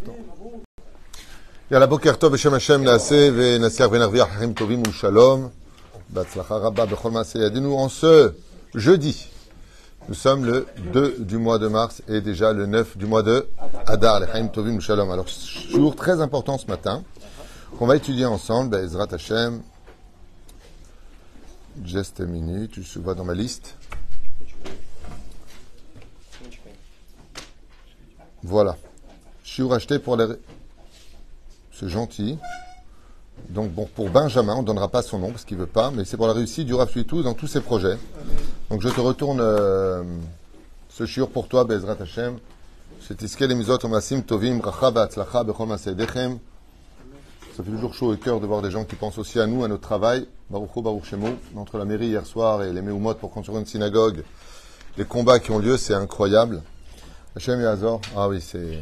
instant. יאללה, בוקר טוב בשם השם נעשה ונצליח ונרוויח חיים טובים ושלום. בהצלחה רבה בכל מעשה ידינו en ce jeudi. Nous sommes le 2 du mois de mars et déjà le 9 du mois de Adar, les Chaim Tovim Shalom. Alors, jour très important ce matin, qu'on va étudier ensemble, Ezrat Hashem. Juste une minute, je vois dans ma liste. Voilà. Suis racheté pour les... C'est gentil. Donc bon, pour Benjamin, on ne donnera pas son nom parce qu'il ne veut pas, mais c'est pour la réussite du Rav dans tous ses projets. Donc je te retourne euh, ce shiur pour toi, Bezrat Hashem. Ça fait toujours chaud au cœur de voir des gens qui pensent aussi à nous, à notre travail. Baruch Baruch Shemo. Entre la mairie hier soir et les Meumot pour construire une synagogue, les combats qui ont lieu, c'est incroyable. Hashem et Azor, ah oui, c'est.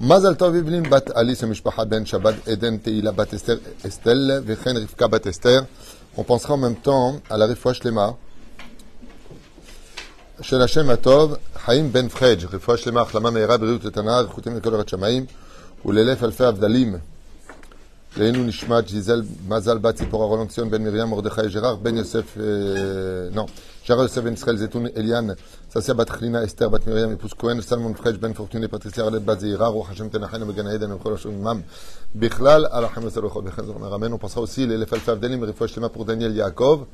מזל טוב יבלין בת אליס המשפחה בן שבת עדן תהילה בת אסתר אסתל וכן רבקה בת אסתר on pensera en même temps à la Refoua Shlema. של השם הטוב, חיים בן פריג', רפואה שלמה, החלמה מהירה, בריאות איתנה, רכותים לכל ארץ שמיים, ולאלף אלפי הבדלים. Lénou Nishmat, Gisèle, Mazal, Batzi, Pora, Rolanxion, Ben Miriam, Mordechai, Gérard, Ben Yosef, non, Gérard Yosef, Ben Israël, Zetoun, Eliane, Sassia, Batrina, Esther, Bat Miriam, Épouse Cohen, Salmon Fresh, Ben Fortuné, Patricia, Arlette, Bazira, Roch Hashem, Tenachenu, Megan Eden, Mkholosh, Imam, Bichlal, Alachem, Yosef, Roch, Bechazor, Naramen. On pensera aussi les Lefel, Favdelim, Rifouach, Lema pour Daniel Yaakov,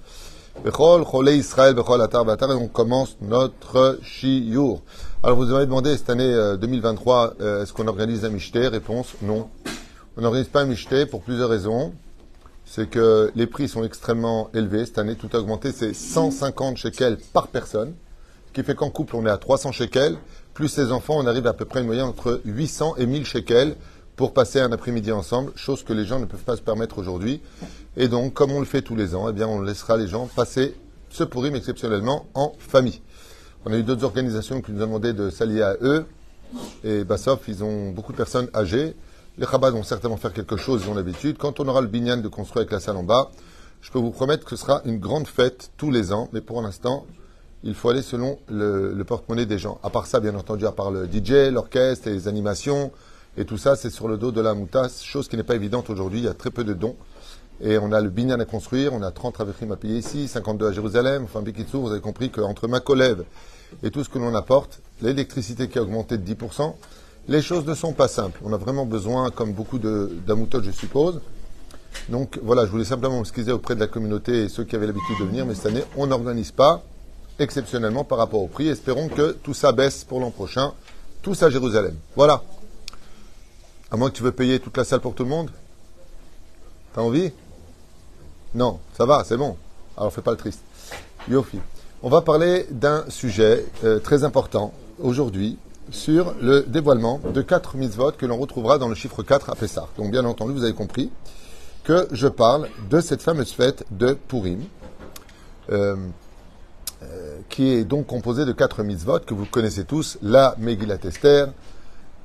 Bechol, Cholé, Israël, Bechol, Atar, Batar, et on commence notre Shiyour. Alors, vous avez demandé cette année 2023, est-ce qu'on organise un Mishté Réponse, non. On n'organise pas un Mishté pour plusieurs raisons. C'est que les prix sont extrêmement élevés. Cette année, tout a augmenté, c'est 150 shekels par personne. Ce qui fait qu'en couple, on est à 300 shekels. Plus ses enfants, on arrive à peu près une moyenne entre 800 et 1000 shekels pour passer un après-midi ensemble, chose que les gens ne peuvent pas se permettre aujourd'hui. Et donc, comme on le fait tous les ans, eh bien, on laissera les gens passer ce pourim exceptionnellement en famille. On a eu d'autres organisations qui nous ont demandé de s'allier à eux. Et Bassoff, ils ont beaucoup de personnes âgées. Les Chabad vont certainement faire quelque chose, ils ont l'habitude. Quand on aura le binyan de construire avec la salle en bas, je peux vous promettre que ce sera une grande fête tous les ans. Mais pour l'instant, il faut aller selon le, porte-monnaie des gens. À part ça, bien entendu, à part le DJ, l'orchestre, les animations, et tout ça, c'est sur le dos de la moutas, chose qui n'est pas évidente aujourd'hui. Il y a très peu de dons. Et on a le binyan à construire, on a 30 ravechim à payer ici, 52 à Jérusalem. Enfin, Bikitsu, vous avez compris qu'entre ma collègue et tout ce que l'on apporte, l'électricité qui a augmenté de 10%, les choses ne sont pas simples. On a vraiment besoin, comme beaucoup d'amoutotes, je suppose. Donc voilà, je voulais simplement m'excuser auprès de la communauté et ceux qui avaient l'habitude de venir, mais cette année, on n'organise pas exceptionnellement par rapport au prix. Espérons que tout ça baisse pour l'an prochain, tous à Jérusalem. Voilà. À moins que tu veux payer toute la salle pour tout le monde T'as envie? Non, ça va, c'est bon. Alors fais pas le triste. Yofi. On va parler d'un sujet euh, très important aujourd'hui sur le dévoilement de quatre mitzvot que l'on retrouvera dans le chiffre 4 à Pessah. Donc bien entendu, vous avez compris que je parle de cette fameuse fête de Purim, euh, euh, qui est donc composée de quatre mitzvot que vous connaissez tous, la Megillat Esther,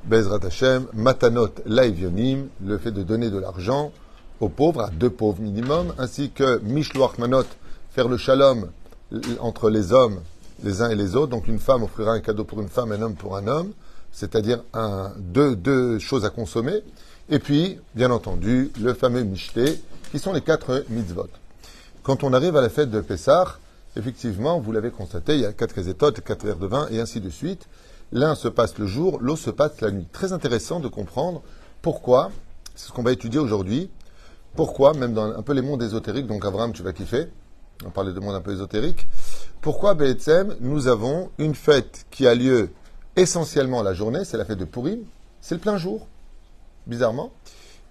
Bezrat Hashem, Matanot Laivionim, le fait de donner de l'argent aux pauvres, à deux pauvres minimum, ainsi que Mishloach Manot, faire le shalom entre les hommes, les uns et les autres. Donc une femme offrira un cadeau pour une femme, un homme pour un homme, c'est-à-dire deux, choses à consommer. Et puis, bien entendu, le fameux Mishté, qui sont les quatre mitzvot. Quand on arrive à la fête de Pessah, effectivement, vous l'avez constaté, il y a quatre résétotes, quatre verres de vin, et ainsi de suite. L'un se passe le jour, l'autre se passe la nuit. Très intéressant de comprendre pourquoi, c'est ce qu'on va étudier aujourd'hui, pourquoi, même dans un peu les mondes ésotériques, donc Abraham, tu vas kiffer, on parlait de monde un peu ésotérique, pourquoi BSM, nous avons une fête qui a lieu essentiellement la journée, c'est la fête de Purim, c'est le plein jour, bizarrement,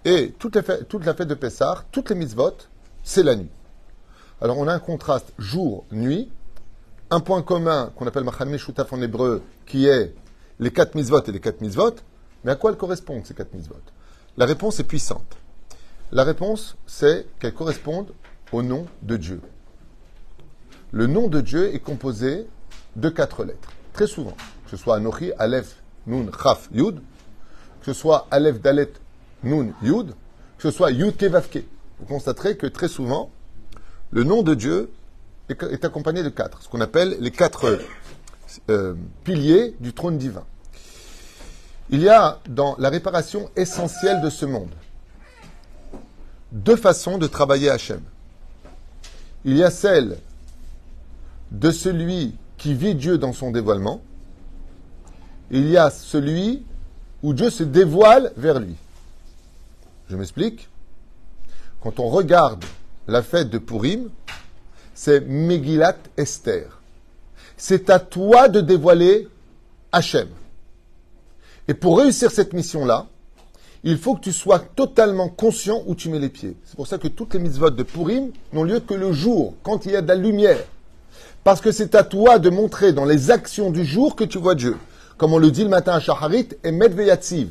et toute la fête, de Pessah, toutes les mitzvot, c'est la nuit. Alors on a un contraste jour-nuit, un point commun qu'on appelle Machanmi Shutaf en hébreu, qui est les quatre mitzvot et les quatre mitzvot, mais à quoi elles correspondent ces quatre mitzvot? La réponse est puissante. La réponse, c'est qu'elles correspondent au nom de Dieu. Le nom de Dieu est composé de quatre lettres, très souvent. Que ce soit Anochi, Aleph, Nun, Chaf, Yud, que ce soit Aleph, Dalet, Nun, Yud, que ce soit Yud, Kevavke. Vous constaterez que très souvent, le nom de Dieu est, accompagné de quatre, ce qu'on appelle les quatre euh, piliers du trône divin. Il y a dans la réparation essentielle de ce monde deux façons de travailler Hachem. Il y a celle de celui qui vit Dieu dans son dévoilement. Il y a celui où Dieu se dévoile vers lui. Je m'explique. Quand on regarde la fête de Purim, c'est Megillat Esther. C'est à toi de dévoiler Hachem. Et pour réussir cette mission-là, il faut que tu sois totalement conscient où tu mets les pieds. C'est pour ça que toutes les mitzvot de Purim n'ont lieu que le jour, quand il y a de la lumière. Parce que c'est à toi de montrer dans les actions du jour que tu vois Dieu. Comme on le dit le matin à Shaharit, et Medveyatziv.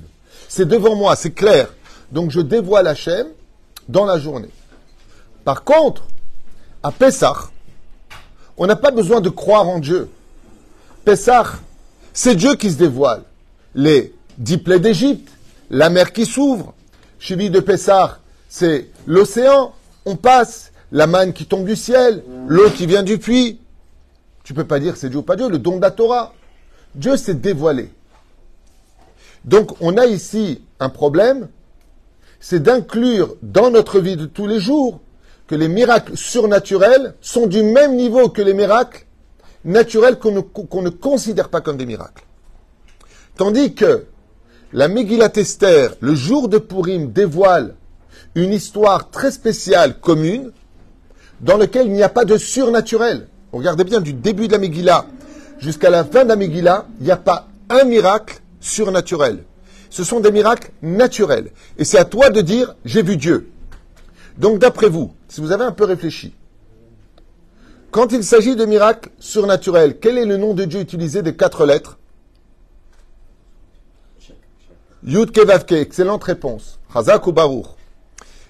C'est devant moi, c'est clair. Donc je dévoile Hachem dans la journée. Par contre, à Pessah, on n'a pas besoin de croire en Dieu. Pessah, c'est Dieu qui se dévoile. Les dix plaies d'Égypte, la mer qui s'ouvre. Chibi de Pessah, c'est l'océan. On passe. La manne qui tombe du ciel. L'eau qui vient du puits. Tu peux pas dire c'est Dieu ou pas Dieu. Le don de la Torah. Dieu s'est dévoilé. Donc on a ici un problème. C'est d'inclure dans notre vie de tous les jours que les miracles surnaturels sont du même niveau que les miracles naturels qu'on ne, considère pas comme des miracles. Tandis que la Megillat Esther, le jour de Purim, dévoile une histoire très spéciale, commune, dans laquelle il n'y a pas de surnaturel. Regardez bien, du début de la Megillah jusqu'à la fin de la Megillah, il n'y a pas un miracle surnaturel. Ce sont des miracles naturels. Et c'est à toi de dire, j'ai vu Dieu. Donc d'après vous, si vous avez un peu réfléchi, quand il s'agit de miracles surnaturels, quel est le nom de Dieu utilisé des quatre lettres? Yud Kevavke, excellente réponse. Chazak ou Baruch.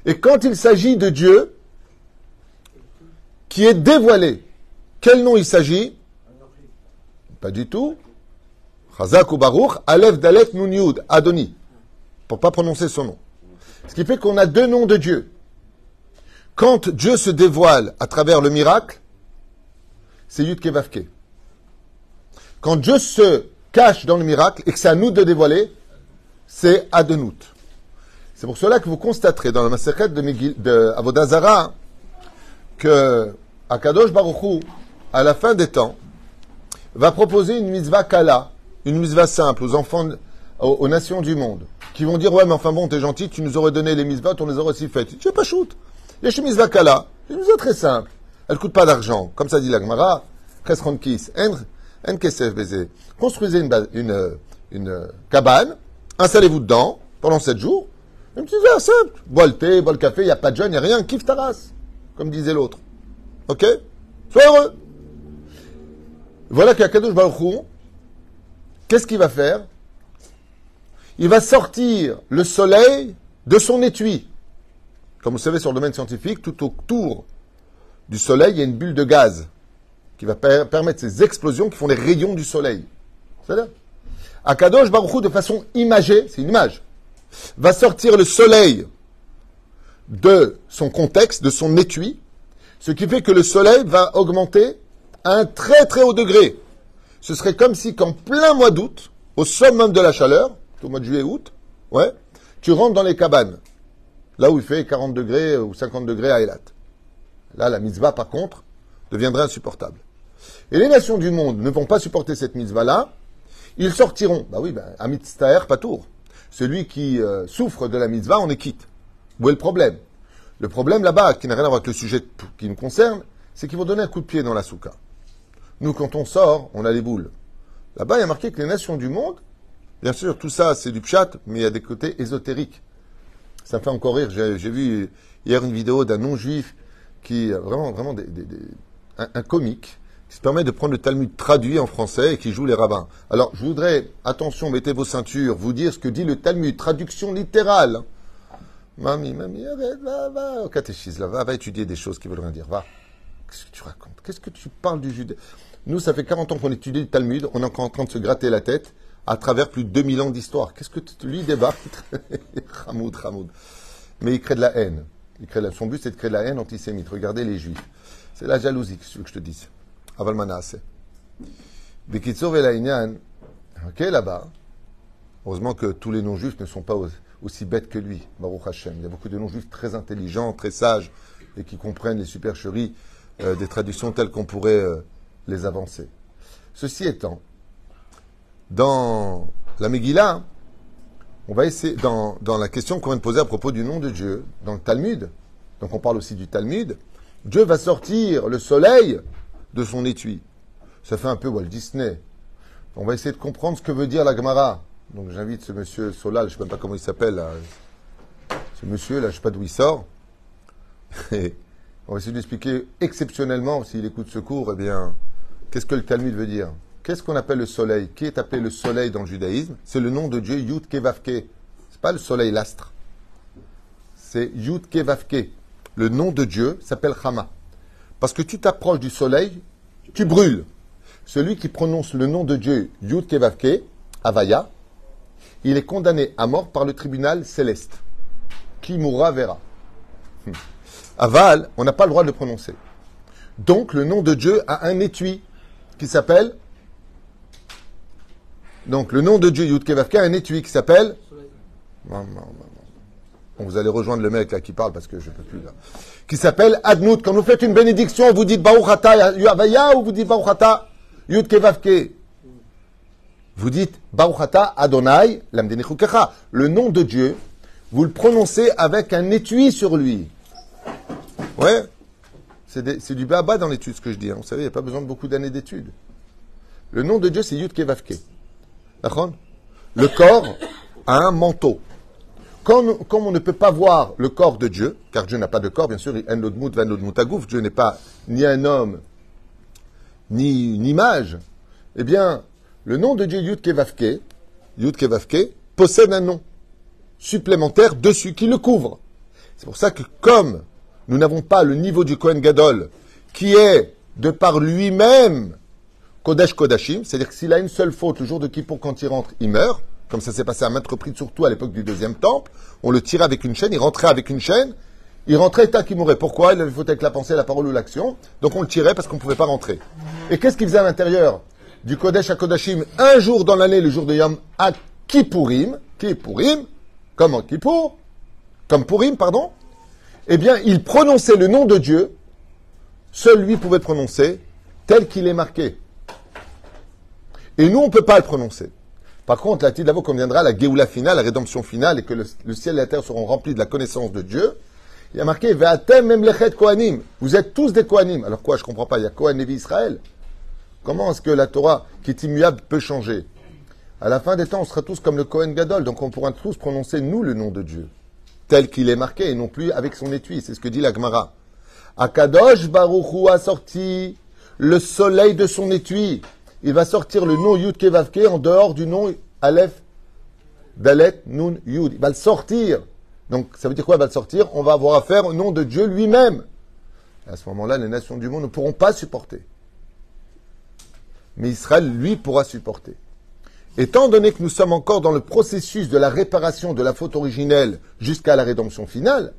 Et quand il s'agit de Dieu, qui est dévoilé, quel nom il s'agit? Pas du tout. Chazak ou Baruch, Aleph Dalet Nun Yud, Adoni. Pour pas prononcer son nom. Ce qui fait qu'on a deux noms de Dieu. Quand Dieu se dévoile à travers le miracle, c'est Yud Kevavke. Quand Dieu se cache dans le miracle et que c'est à nous de dévoiler, c'est Adenout. C'est pour cela que vous constaterez dans la massacre de, de Avodazara que Akadosh Baruchou, à la fin des temps, va proposer une mitzvah kala, une mitzvah simple aux enfants, aux, nations du monde, qui vont dire ouais mais enfin bon t'es gentil, tu nous aurais donné les mitzvahs, on les aurait aussi faites. Tu pas shoot. Chemises kala, c'est une mitzvah très simple. Elle coûte pas d'argent, comme ça dit l'Agmara. Construisez une, une, une cabane Installez-vous dedans pendant sept jours. Une petite heure simple. Bois le thé, bois le café, il n'y a pas de jeûne, il n'y a rien. Kiffe ta race. Comme disait l'autre. Ok? Sois heureux. Voilà qu'Akadosh Baruch qu'est-ce qu'il va faire? Il va sortir le soleil de son étui. Comme vous savez, sur le domaine scientifique, tout autour du soleil, il y a une bulle de gaz qui va permettre ces explosions qui font les rayons du soleil. C'est-à-dire Akadosh Baruchou, de façon imagée, c'est une image, va sortir le soleil de son contexte, de son étui, ce qui fait que le soleil va augmenter à un très très haut degré. Ce serait comme si qu'en plein mois d'août, au summum de la chaleur, au mois de juillet-août, ouais, tu rentres dans les cabanes, là où il fait 40 degrés ou 50 degrés à Elat. Là, la mitzvah, par contre, deviendrait insupportable. Et les nations du monde ne vont pas supporter cette mitzvah-là, ils sortiront. Bah oui, bah, pas Patour. Celui qui euh, souffre de la mitzvah, on est quitte. Où est le problème? Le problème là-bas, qui n'a rien à voir avec le sujet qui nous concerne, c'est qu'ils vont donner un coup de pied dans la souka. Nous, quand on sort, on a les boules. Là-bas, il y a marqué que les nations du monde, bien sûr, tout ça, c'est du pchat, mais il y a des côtés ésotériques. Ça fait encore rire. J'ai vu hier une vidéo d'un non-juif qui, vraiment, vraiment, un comique, qui se permet de prendre le Talmud traduit en français et qui joue les rabbins. Alors, je voudrais, attention, mettez vos ceintures, vous dire ce que dit le Talmud, traduction littérale. Mamie, mamie, va, va au catéchisme, là, va, va étudier des choses qui veulent rien dire, va. Qu'est-ce que tu racontes? Qu'est-ce que tu parles du judaïsme? Nous, ça fait 40 ans qu'on étudie le Talmud, on est encore en train de se gratter la tête à travers plus de 2000 ans d'histoire. Qu'est-ce que lui débarque? Hamoud, Hamoud. Mais il crée de la haine. Son but, c'est de créer de la haine antisémite. Regardez les juifs. C'est la jalousie, que que je te dise. Aval Manasseh. Bekitso Velaïnian, ok, là-bas. Heureusement que tous les non-juifs ne sont pas aussi bêtes que lui, Baruch Hashem. Il y a beaucoup de non-juifs très intelligents, très sages, et qui comprennent les supercheries euh, des traductions telles qu'on pourrait euh, les avancer. Ceci étant, dans la Megillah, on va essayer, dans, dans la question qu'on vient de poser à propos du nom de Dieu, dans le Talmud, donc on parle aussi du Talmud, Dieu va sortir le soleil de son étui. Ça fait un peu Walt Disney. On va essayer de comprendre ce que veut dire la Gemara. Donc j'invite ce monsieur Solal, je ne sais même pas comment il s'appelle, ce monsieur là, je ne sais pas d'où il sort. on va essayer d'expliquer exceptionnellement, s'il écoute ce cours, eh bien, qu'est-ce que le Talmud veut dire Qu'est-ce qu'on appelle le soleil Qui est appelé le soleil dans le judaïsme C'est le nom de Dieu Yud Kevavke. Ce n'est pas le soleil l'astre. C'est Yud Kevavke. Le nom de Dieu s'appelle Chama. Parce que tu t'approches du soleil, tu brûles. Celui qui prononce le nom de Dieu Yud Kevavke, Avaya, il est condamné à mort par le tribunal céleste. Qui mourra verra. Hmm. Aval, on n'a pas le droit de le prononcer. Donc le nom de Dieu a un étui qui s'appelle. Donc le nom de Dieu Yud Kevavke a un étui qui s'appelle. vous allez rejoindre le mec là qui parle parce que je ne peux plus. Qui s'appelle Adnout. Quand vous faites une bénédiction, vous dites Baruchata Avaya ou vous dites Baruchata Yud Kevavke. Vous dites Baruchata Adonai Lamdenichukecha. Le nom de Dieu, vous le prononcez avec un étui sur lui. Ouais? C'est du baba dans l'étude, ce que je dis. Hein. Vous savez, il n'y a pas besoin de beaucoup d'années d'études. Le nom de Dieu, c'est Yud Kevavke. Le corps a un manteau. Comme, on ne peut pas voir le corps de Dieu, car Dieu n'a pas de corps, bien sûr, Dieu n'est pas ni un homme, ni une image, eh bien, le nom de Dieu Yud Kevavke, Yud possède un nom supplémentaire dessus qui le couvre. C'est pour ça que comme nous n'avons pas le niveau du Kohen Gadol, qui est de par lui-même Kodesh Kodashim, c'est-à-dire que s'il a une seule faute le jour de Kippour quand il rentre, il meurt, comme ça s'est passé à maintes reprises, surtout à l'époque du deuxième temple, on le tirait avec une chaîne, il rentrait avec une chaîne, il rentrait tant qu'il mourait. Pourquoi? Il avait faute avec la pensée, la parole ou l'action, donc on le tirait parce qu'on ne pouvait pas rentrer. Et qu'est-ce qu'il faisait à l'intérieur? Du Kodesh à Kodashim, un jour dans l'année, le jour de Yom, à Kippourim, Kippourim, comme en Kippour, comme Purim, pardon, eh bien, il prononçait le nom de Dieu, seul lui pouvait le prononcer, tel qu'il est marqué. Et nous, on ne peut pas le prononcer. Par contre, la Tidavo conviendra la Géoula finale, la rédemption finale, et que le, ciel et la terre seront remplis de la connaissance de Dieu. Il a marqué Ve'atem memlechet Kohanim. Vous êtes tous des Kohanim. Alors quoi, je comprends pas. Il y a Kohan Israël. Comment est-ce que la Torah, qui est immuable, peut changer? À la fin des temps, on sera tous comme le Kohen Gadol, donc on pourra tous prononcer, nous, le nom de Dieu, tel qu'il est marqué, et non plus avec son étui. C'est ce que dit la Gemara. Akadosh Baruchu a sorti le soleil de son étui. Il va sortir le nom Yud Kevavke en dehors du nom Aleph, Dalet, Nun, Yud. Il va le sortir. Donc, ça veut dire quoi Il va le sortir? On va avoir affaire au nom de Dieu lui-même. À ce moment-là, les nations du monde ne pourront pas supporter mais Israël, lui, pourra supporter. Étant donné que nous sommes encore dans le processus de la réparation de la faute originelle jusqu'à la rédemption finale,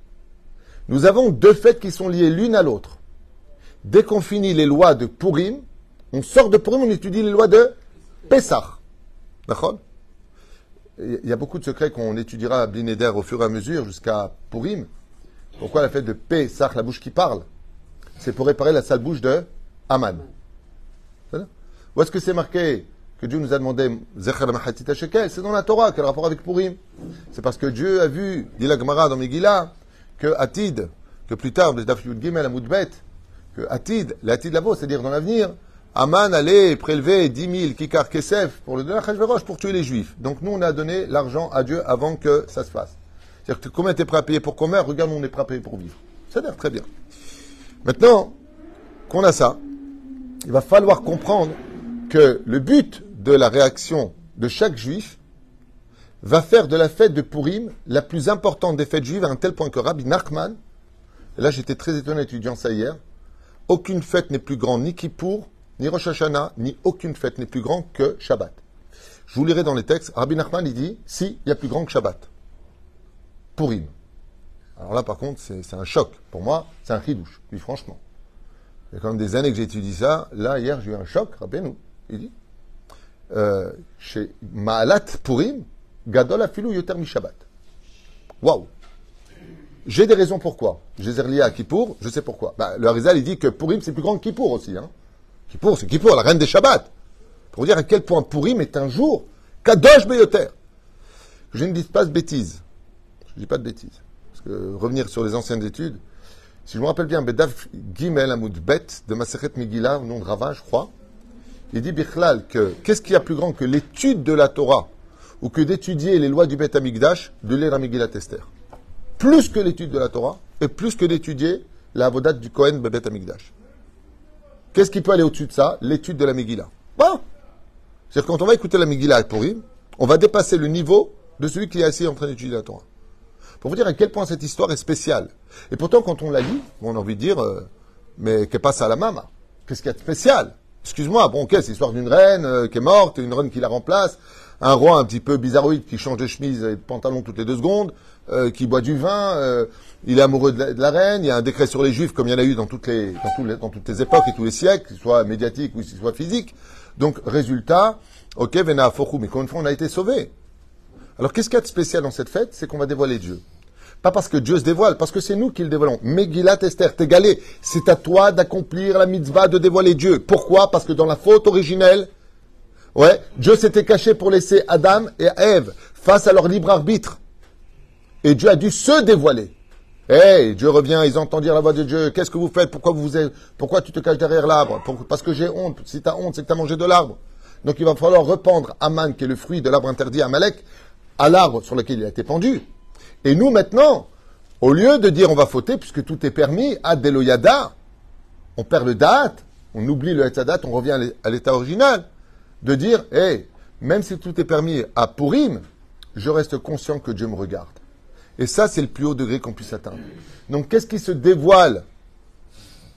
nous avons deux faits qui sont liés l'une à l'autre. Dès qu'on finit les lois de Purim, on sort de Purim, on étudie les lois de Pessah. D'accord? Il y a beaucoup de secrets qu'on étudiera à Blinéder au fur et à mesure jusqu'à Purim. Pourquoi la fête de Pessah, la bouche qui parle? C'est pour réparer la sale bouche de Aman. Où est-ce que c'est marqué? Que Dieu nous a demandé C'est dans la Torah, quel rapport avec Purim C'est parce que Dieu a vu, dit la Gemara dans Megillah, que Atid, que plus tard, que Atid, l'Atid labo, c'est-à-dire dans l'avenir, Aman allait prélever 10 000 kikar kesef pour le donner à pour tuer les juifs. Donc nous, on a donné l'argent à Dieu avant que ça se fasse. C'est-à-dire que combien t'es prêt à payer pour commerce Regarde, on est prêt à payer pour vivre. Ça a l'air très bien. Maintenant qu'on a ça, il va falloir comprendre que le but de la réaction de chaque juif va faire de la fête de Purim la plus importante des fêtes juives à un tel point que Rabbi Nachman, là j'étais très étonné étudiant ça hier, aucune fête n'est plus grande ni Kippour, ni Rosh Hashanah, ni aucune fête n'est plus grande que Shabbat. Je vous lirai dans les textes, Rabbi Nachman il dit, si, il y a plus grand que Shabbat. Purim. Alors là par contre c'est un choc. Pour moi, c'est un chidouche, puis franchement. Il y a quand même des années que j'étudie ça. Là, hier, j'ai eu un choc, rappelez-nous. Il dit, euh, chez Maalat Purim, Gadol Afilou Yoter Mi Shabbat. Waouh! J'ai des raisons pourquoi. Zerlia à Kippour, je sais pourquoi. Bah, le Harizal, il dit que Purim, c'est plus grand que Kippour aussi. Hein. Kippour, c'est Kippour, la reine des Shabbats. Pour dire à quel point Purim est un jour Kadosh Beyoter. Je ne dis pas de bêtises. Je ne dis pas de bêtises. Parce que revenir sur les anciennes études, si je me rappelle bien, Bedav Gimel Amoud Bet de Maseret Megillah, au nom de Rava, je crois, il dit Bichlal que qu'est-ce qu'il y a plus grand que l'étude de la Torah ou que d'étudier les lois du Bet Amigdash, de lire la Megillah Tester Plus que l'étude de la Torah et plus que d'étudier la Avodat du Kohen Bet Amigdash. Qu'est-ce qui peut aller au-dessus de ça? L'étude de la Megillah. Bon C'est-à-dire quand on va écouter la Megillah à Purim, on va dépasser le niveau de celui qui est assis en train d'étudier la Torah. Pour vous dire à quel point cette histoire est spéciale. Et pourtant, quand on la lit, on a envie de dire, euh, mais qu'est passe à la mama Qu'est-ce qu'il y a de spécial? Excuse-moi, bon, ok, c'est l'histoire d'une reine euh, qui est morte, une reine qui la remplace, un roi un petit peu bizarroïde qui change de chemise et de pantalon toutes les deux secondes, euh, qui boit du vin, il est amoureux de la, reine, il y a un décret sur les juifs comme il y en a eu dans toutes les, dans, toutes les époques et tous les siècles, qu'il soit médiatique ou qu'il soit physique. Donc, résultat, ok, Vena mais combien de fois on a été sauvé Alors, qu'est-ce qu'il y a de spécial dans cette fête? C'est qu'on va dévoiler Dieu. Pas parce que Dieu se dévoile, parce que c'est nous qui le dévoilons. Megillat Esther, t'égalé, c'est à toi d'accomplir la mitzvah de dévoiler Dieu. Pourquoi? Parce que dans la faute originelle, ouais, Dieu s'était caché pour laisser Adam et Ève face à leur libre arbitre. Et Dieu a dû se dévoiler. Hey, Dieu revient, ils entendent dire la voix de Dieu. Qu'est-ce que vous faites? Pourquoi vous pourquoi tu te caches derrière l'arbre? Parce que j'ai honte. Si tu as honte, c'est que tu as mangé de l'arbre. Donc il va falloir rependre Aman, qui est le fruit de l'arbre interdit à Malek, à l'arbre sur lequel il a été pendu. Et nous, maintenant, au lieu de dire on va fauter, puisque tout est permis, à Deloyada, on perd le date, on oublie le date, on revient à l'état original, de dire, hé, même si tout est permis à Purim, je reste conscient que Dieu me regarde. Et ça, c'est le plus haut degré qu'on puisse atteindre. Donc, qu'est-ce qui se dévoile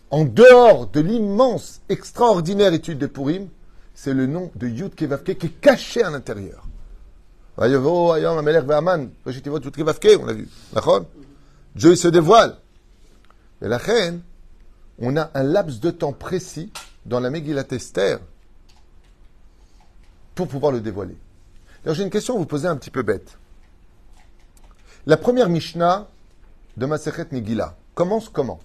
en dehors de l'immense, extraordinaire étude de Purim? C'est le nom de Yud Kevavke qui est caché à l'intérieur. On a vu. Dieu se dévoile. Et la reine, on a un laps de temps précis dans la Megillat Esther pour pouvoir le dévoiler. Alors j'ai une question à vous poser un petit peu bête. La première Mishnah de Masechet Megillah commence comment?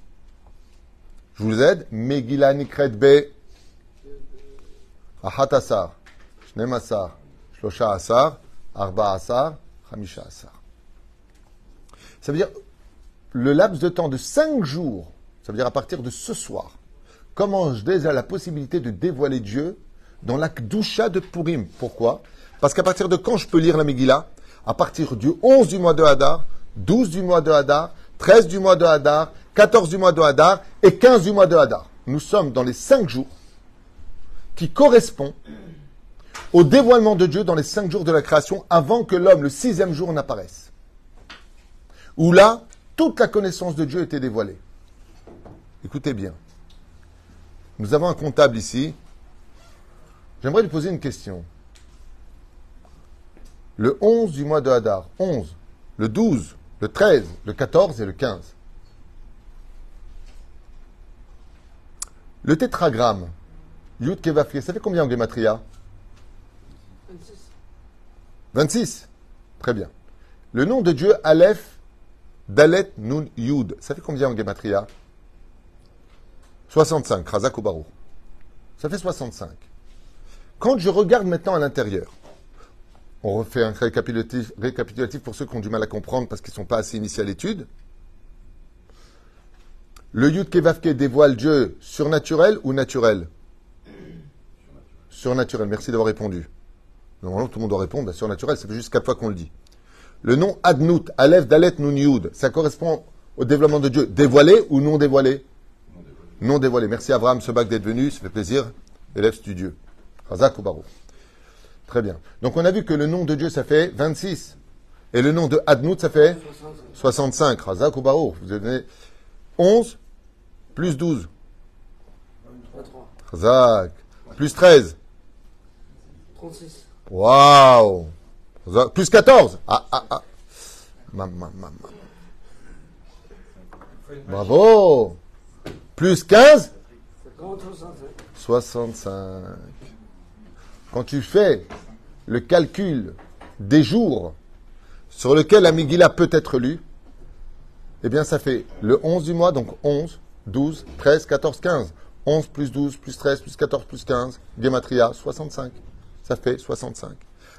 Je vous aide. Megillah Nikret Be Ahat Asar, Shnem Asar, Shlosha Asar, Arba Asar, Hamisha Asar. Ça veut dire le laps de temps de cinq jours, ça veut dire à partir de ce soir, commence déjà la possibilité de dévoiler Dieu dans la Kdusha de Purim. Pourquoi? Parce qu'à partir de quand je peux lire la Megillah? À partir du 11 du mois de Hadar, 12 du mois de Hadar, 13 du mois de Hadar, 14 du mois de Hadar et 15 du mois de Hadar. Nous sommes dans les cinq jours qui correspondent au dévoilement de Dieu dans les cinq jours de la création avant que l'homme, le sixième jour, n'apparaisse. Où là, toute la connaissance de Dieu était dévoilée. Écoutez bien. Nous avons un comptable ici. J'aimerais lui poser une question. Le 11 du mois de Hadar, 11, le 12, le 13, le 14 et le 15. Le tétragramme, Yud Kevafir, ça fait combien en Gematria 26. Très bien. Le nom de Dieu, Aleph, Dalet, Nun, Yud. Ça fait combien en Gematria? 65. Razak ou Ça fait 65. Quand je regarde maintenant à l'intérieur, on refait un récapitulatif, récapitulatif pour ceux qui ont du mal à comprendre parce qu'ils ne sont pas assez initiés à l'étude. Le Yud Kevavke dévoile Dieu surnaturel ou naturel? Surnaturel. Merci d'avoir répondu. Normalement, tout le monde doit répondre, bien sûr, naturel, ça fait juste quatre fois qu'on le dit. Le nom Adnout, Aleph, Dalet, Nun, Yud, ça correspond au développement de Dieu. Dévoilé ou non dévoilé? Non dévoilé. Merci Abraham, ce bac d'être venu, ça fait plaisir. Élève studieux. Razak ou Très bien. Donc on a vu que le nom de Dieu, ça fait 26. Et le nom de Adnout, ça fait 65. Razak ou Baour. Vous avez 11 plus 12. 23. Razak. Plus 13. 36. Waouh. Plus 14. Ah, ah, ah. Mam, mam, mam. Bravo Plus 15 50, 65. 65. Quand tu fais le calcul des jours sur lequel la Megillah peut être lue, eh bien ça fait le 11 du mois, donc 11, 12, 13, 14, 15. 11 plus 12 plus 13 plus 14 plus 15, Gematria, 65. Ça fait 65.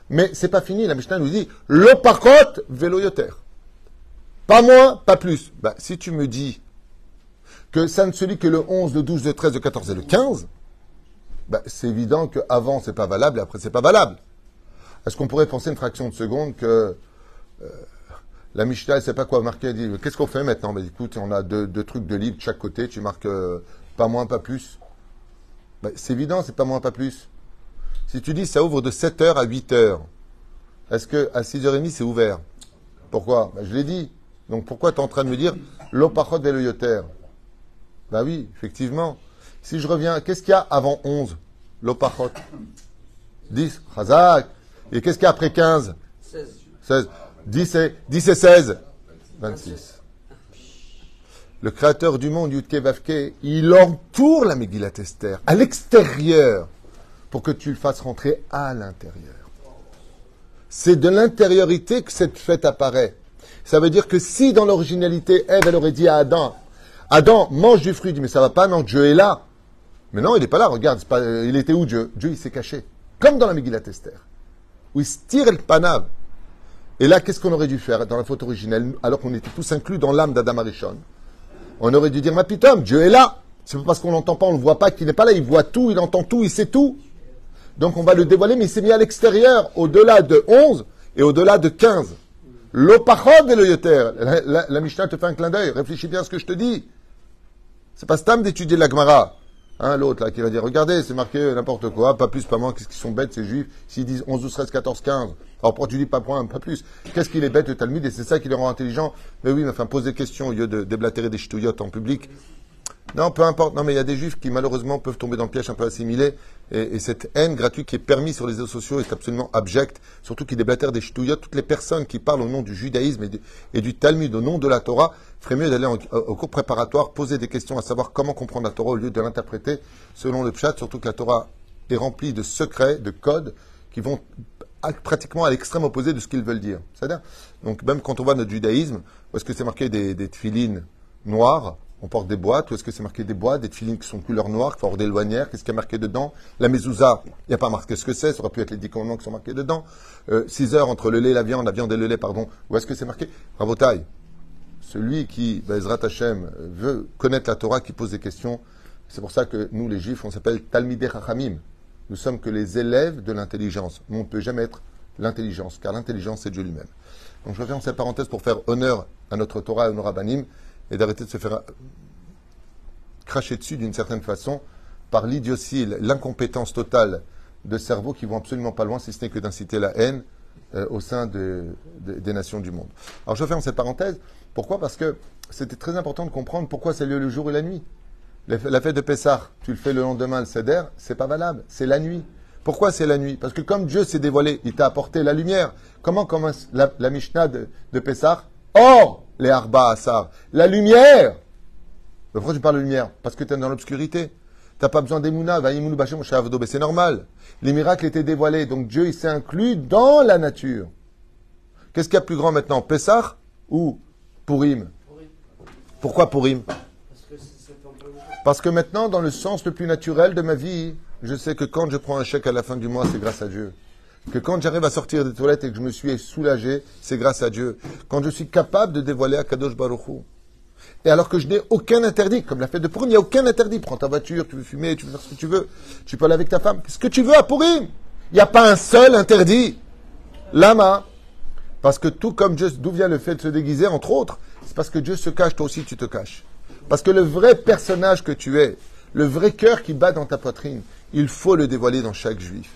Mais c'est pas fini, la Mishnah nous dit l'opakot veloyoter. Pas moins, pas plus. Bah, si tu me dis que ça ne se lit que le 11, le 12, le 13, le 14 et le 15, bah, c'est évident qu'avant c'est pas valable et après c'est pas valable. Est-ce qu'on pourrait penser une fraction de seconde que euh, la Mishnah, elle sait pas quoi marquer, elle dit qu'est-ce qu'on fait maintenant? Bah, Écoute, on a deux, trucs de livre de chaque côté, tu marques euh, pas moins, pas plus. C'est évident, c'est pas moins, pas plus. Si tu dis ça ouvre de 7h à 8h, est-ce que à 6h30 c'est ouvert? Pourquoi? Bah, Je l'ai dit. Donc pourquoi tu es en train de me dire l'opachot et le yoter Bah oui, effectivement. Si je reviens, qu'est-ce qu'il y a avant 11 L'opachot. 10, Chazak. Et qu'est-ce qu'il y a après 15 16. 16. 10 et, 10 et 16 26. Le créateur du monde, Yudke Vavke, il entoure la Megillat Esther à l'extérieur pour que tu le fasses rentrer à l'intérieur. C'est de l'intériorité que cette fête apparaît. Ça veut dire que si dans l'originalité, Ève, elle aurait dit à Adam, Adam, mange du fruit, dit, mais ça va pas, non, Dieu est là. Mais non, il n'est pas là, regarde, il était où Dieu? Dieu, il s'est caché. Comme dans la Megillat Esther, où il se tire le panav. Et là, qu'est-ce qu'on aurait dû faire dans la faute originelle, alors qu'on était tous inclus dans l'âme d'Adam Arishon? On aurait dû dire, ma pitom, Dieu est là. C'est pas parce qu'on l'entend pas, on ne le voit pas qu'il n'est pas là, il voit tout, il entend tout, il sait tout. Donc on va le dévoiler, mais il s'est mis à l'extérieur, au-delà de 11 et au-delà de 15. L'opachod et le yoter. La, la, Mishnah te fait un clin d'œil. Réfléchis bien à ce que je te dis. C'est pas stam d'étudier la Gemara. Hein, l'autre là qui va dire, regardez, c'est marqué n'importe quoi, pas plus, pas moins, qu'est-ce qu'ils sont bêtes ces juifs, s'ils disent 11, 12, 13, 14, 15, alors pourquoi tu dis pas point, pas plus? Qu'est-ce qu'il est bête le Talmud? Et c'est ça qui les rend intelligents Mais oui, mais enfin, pose des questions au lieu de déblatérer des ch'touillottes en public. Non, peu importe. Non, mais il y a des juifs qui malheureusement peuvent tomber dans le piège un peu assimilé. Et, et cette haine gratuite qui est permise sur les réseaux sociaux est absolument abjecte. Surtout qu'ils déblatèrent des ch'touillottes. Toutes les personnes qui parlent au nom du judaïsme et du, Talmud, au nom de la Torah, ferait mieux d'aller au cours préparatoire, poser des questions à savoir comment comprendre la Torah au lieu de l'interpréter selon le pshat. Surtout que la Torah est remplie de secrets, de codes qui vont pratiquement à l'extrême opposé de ce qu'ils veulent dire. C'est-à-dire, donc même quand on voit notre judaïsme, où est-ce que c'est marqué des, des noires, on porte des boîtes, ou est-ce que c'est marqué des boîtes, des tefilines qui sont couleur noire, qui des loinières, qu'est-ce qui est marqué dedans? La mezouza, il n'y a pas marqué ce que c'est, ça aurait pu être les dix commandements qui sont marqués dedans. Euh, six heures entre le lait et la viande, la viande et le lait, pardon, où est-ce que c'est marqué? Rabotaille, celui qui, Bezrat Hashem, veut connaître la Torah, qui pose des questions, c'est pour ça que nous, les juifs, on s'appelle Talmidei Chachamim. Nous sommes que les élèves de l'intelligence. On ne peut jamais être l'intelligence, car l'intelligence, c'est Dieu lui-même. Donc, je reviens en cette parenthèse pour faire honneur à notre Torah et à nos et d'arrêter de se faire cracher dessus d'une certaine façon par l'idiotie, l'incompétence totale de cerveaux qui vont absolument pas loin, si ce n'est que d'inciter la haine euh, au sein de- de- des nations du monde. Alors je ferme cette parenthèse. Pourquoi? Parce que c'était très important de comprendre pourquoi c'est lieu le jour et la nuit. La fête de Pessah, tu le fais le lendemain, le Seder, c'est pas valable, c'est la nuit. Pourquoi c'est la nuit? Parce que comme Dieu s'est dévoilé, il t'a apporté la lumière. Comment commence la, la Mishnah de, de Pessah? Or, les Arba Asar, la lumière Pourquoi tu parles de lumière? Parce que tu es dans l'obscurité. Tu n'as pas besoin d'Emouna, mais c'est normal. Les miracles étaient dévoilés, donc Dieu il s'est inclus dans la nature. Qu'est-ce qu'il y a plus grand maintenant? Pessah ou Pourri. Pourquoi peu. Parce que maintenant, dans le sens le plus naturel de ma vie, je sais que quand je prends un chèque à la fin du mois, c'est grâce à Dieu. Que quand j'arrive à sortir des toilettes et que je me suis soulagé, c'est grâce à Dieu. Quand je suis capable de dévoiler à Kadosh Baruch Hu. Et alors que je n'ai aucun interdit, comme la fête de Purim, il n'y a aucun interdit. Prends ta voiture, tu veux fumer, tu veux faire ce que tu veux. Tu peux aller avec ta femme. Qu'est-ce que tu veux à Purim Il n'y a pas un seul interdit. Lama. Parce que tout comme Dieu, d'où vient le fait de se déguiser, entre autres, c'est parce que Dieu se cache, toi aussi tu te caches. Parce que le vrai personnage que tu es, le vrai cœur qui bat dans ta poitrine, il faut le dévoiler dans chaque juif.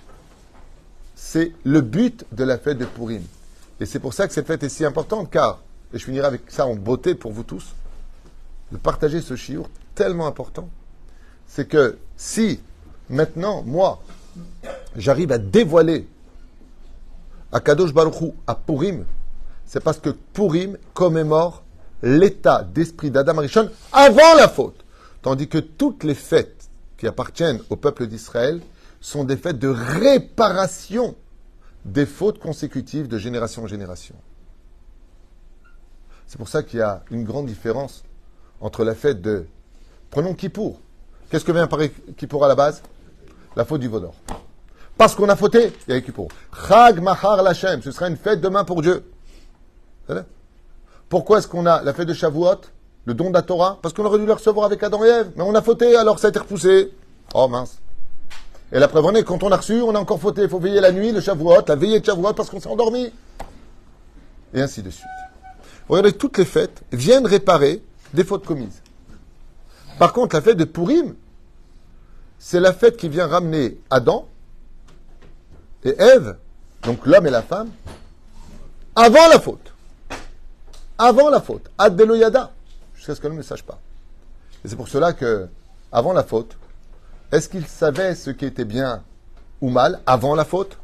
C'est le but de la fête de Purim. Et c'est pour ça que cette fête est si importante, car, et je finirai avec ça en beauté pour vous tous, de partager ce chiour tellement important, c'est que si maintenant, moi, j'arrive à dévoiler à Kadosh Baruch à Purim, c'est parce que Purim commémore l'état d'esprit d'Adam Arishon avant la faute. Tandis que toutes les fêtes qui appartiennent au peuple d'Israël sont des fêtes de réparation des fautes consécutives de génération en génération. C'est pour ça qu'il y a une grande différence entre la fête de... Prenons Kippour. Qu'est-ce que vient par Kippour à la base? La faute du Vaudor. Parce qu'on a fauté, il y a Kippour. Chag Mahar Lachem, ce sera une fête demain pour Dieu. Pourquoi est-ce qu'on a la fête de Shavuot, le don de la Torah? Parce qu'on aurait dû le recevoir avec Adam et Ève. Mais on a fauté, alors ça a été repoussé. Oh mince. Et la preuve quand on a reçu, on a encore fauté. Il faut veiller la nuit, le Shavuot, la veillée de Shavuot, parce qu'on s'est endormi. Et ainsi de suite. Regardez, toutes les fêtes viennent réparer des fautes commises. Par contre, la fête de Purim, c'est la fête qui vient ramener Adam et Ève, donc l'homme et la femme, avant la faute. Avant la faute. Ad. Jusqu'à ce que l'homme ne sache pas. Et c'est pour cela que, avant la faute, est-ce qu'il savait ce qui était bien ou mal avant la faute?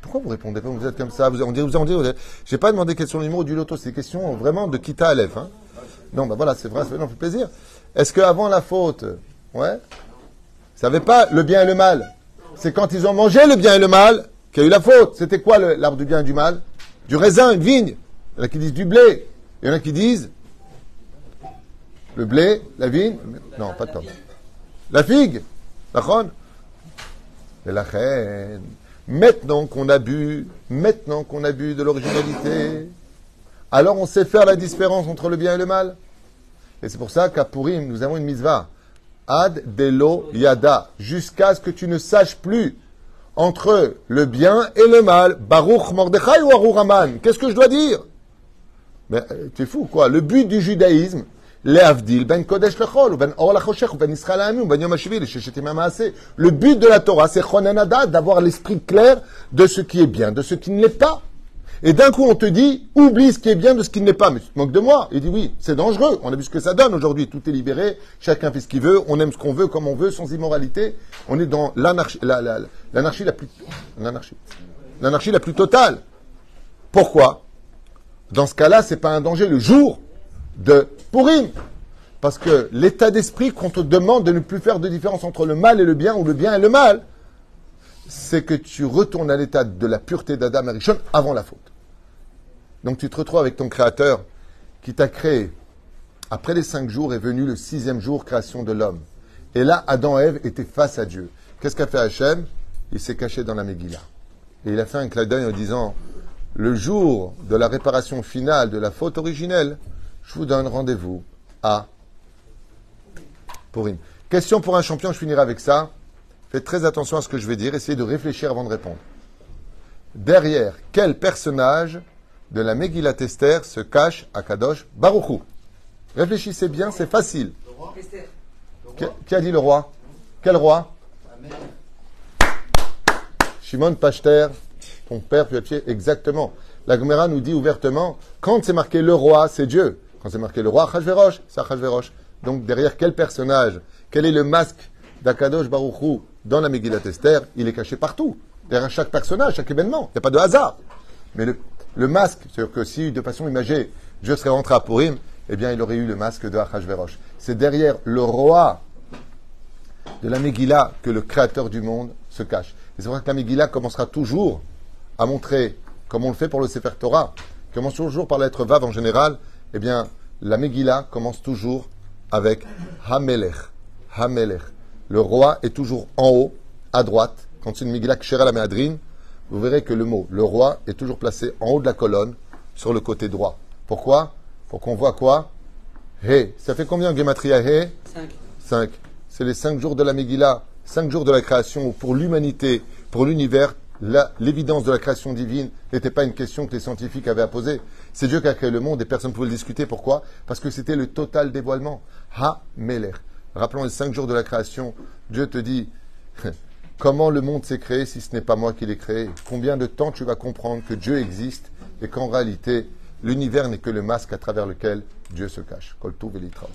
Pourquoi vous répondez pas? Vous êtes comme ça. Vous, on dit, vous en dites, j'ai pas demandé question du numéro du loto. C'est question vraiment de quitta à hein. Non, ben voilà, c'est vrai, ça fait plaisir. Est-ce qu'avant la faute, ouais, savait pas le bien et le mal? C'est quand ils ont mangé le bien et le mal qu'il y a eu la faute. C'était quoi l'arbre du bien et du mal? Du raisin, une vigne. Il y en a qui disent du blé. Il y en a qui disent le blé, la vigne, non, pas de pomme. La figue, la. Et la reine. Maintenant qu'on a bu, maintenant qu'on a bu de l'originalité, alors on sait faire la différence entre le bien et le mal. Et c'est pour ça qu'à Purim, nous avons une mitzvah. Ad delo yada. Jusqu'à ce que tu ne saches plus entre le bien et le mal. Baruch Mordechai ou Aruraman. Qu'est-ce que je dois dire? Mais euh, tu es fou, quoi. Le but du judaïsme, le but de la Torah, c'est d'avoir l'esprit clair de ce qui est bien, de ce qui ne l'est pas. Et d'un coup, on te dit, oublie ce qui est bien de ce qui ne l'est pas. Mais tu te moques de moi. Il dit oui, c'est dangereux. On a vu ce que ça donne aujourd'hui. Tout est libéré. Chacun fait ce qu'il veut. On aime ce qu'on veut, comme on veut, sans immoralité. On est dans l'anarchie la, la, plus, l'anarchie, l'anarchie la plus totale. Pourquoi? Dans ce cas-là, c'est pas un danger le jour de Purim. Parce que l'état d'esprit qu'on te demande de ne plus faire de différence entre le mal et le bien, ou le bien et le mal, c'est que tu retournes à l'état de la pureté d'Adam et Rishon avant la faute. Donc tu te retrouves avec ton Créateur qui t'a créé. Après les cinq jours est venu le sixième jour, création de l'homme. Et là, Adam et Ève étaient face à Dieu. Qu'est-ce qu'a fait Hachem? Il s'est caché dans la Megillah. Et il a fait un clin d'œil en disant, le jour de la réparation finale de la faute originelle, je vous donne rendez-vous à Purim. Question pour un champion, je finirai avec ça. Faites très attention à ce que je vais dire, essayez de réfléchir avant de répondre. Derrière, quel personnage de la Megillat Esther se cache à Kadosh Baruchou Réfléchissez bien, c'est facile. Le roi qui, qui, a dit le roi? Quel roi? Shimon Pachter, ton père, tu as pied, exactement. La Gemara nous dit ouvertement, quand c'est marqué le roi, c'est Dieu. Quand c'est marqué le roi, Achashverosh, c'est Achashverosh. Donc derrière quel personnage, quel est le masque d'Akadosh Baruchou dans la Megillat Esther Il est caché partout. Derrière chaque personnage, chaque événement. Il n'y a pas de hasard. Mais le, masque, c'est-à-dire que si de façon imagée, Dieu serait rentré à Purim, eh bien il aurait eu le masque de Achashverosh. C'est derrière le roi de la Megillah que le créateur du monde se cache. Et c'est vrai que la Megillah commencera toujours à montrer, comme on le fait pour le Sefer Torah, commence toujours par l'être Vav en général, eh bien, la Megillah commence toujours avec Hamelech. Hamelech. Le roi est toujours en haut, à droite. Quand c'est une Megillah Kshera la Méadrine, vous verrez que le mot, le roi, est toujours placé en haut de la colonne, sur le côté droit. Pourquoi? Pour qu'on voit quoi? He. Ça fait combien Gematria He? Cinq. Cinq. C'est les cinq jours de la Megillah, cinq jours de la création pour l'humanité, pour l'univers, l'évidence de la création divine n'était pas une question que les scientifiques avaient à poser. C'est Dieu qui a créé le monde et personne ne pouvait le discuter. Pourquoi? Parce que c'était le total dévoilement. Ha Meler. Rappelons les cinq jours de la création. Dieu te dit Comment le monde s'est créé si ce n'est pas moi qui l'ai créé? Combien de temps tu vas comprendre que Dieu existe et qu'en réalité, l'univers n'est que le masque à travers lequel Dieu se cache? Et Litraot.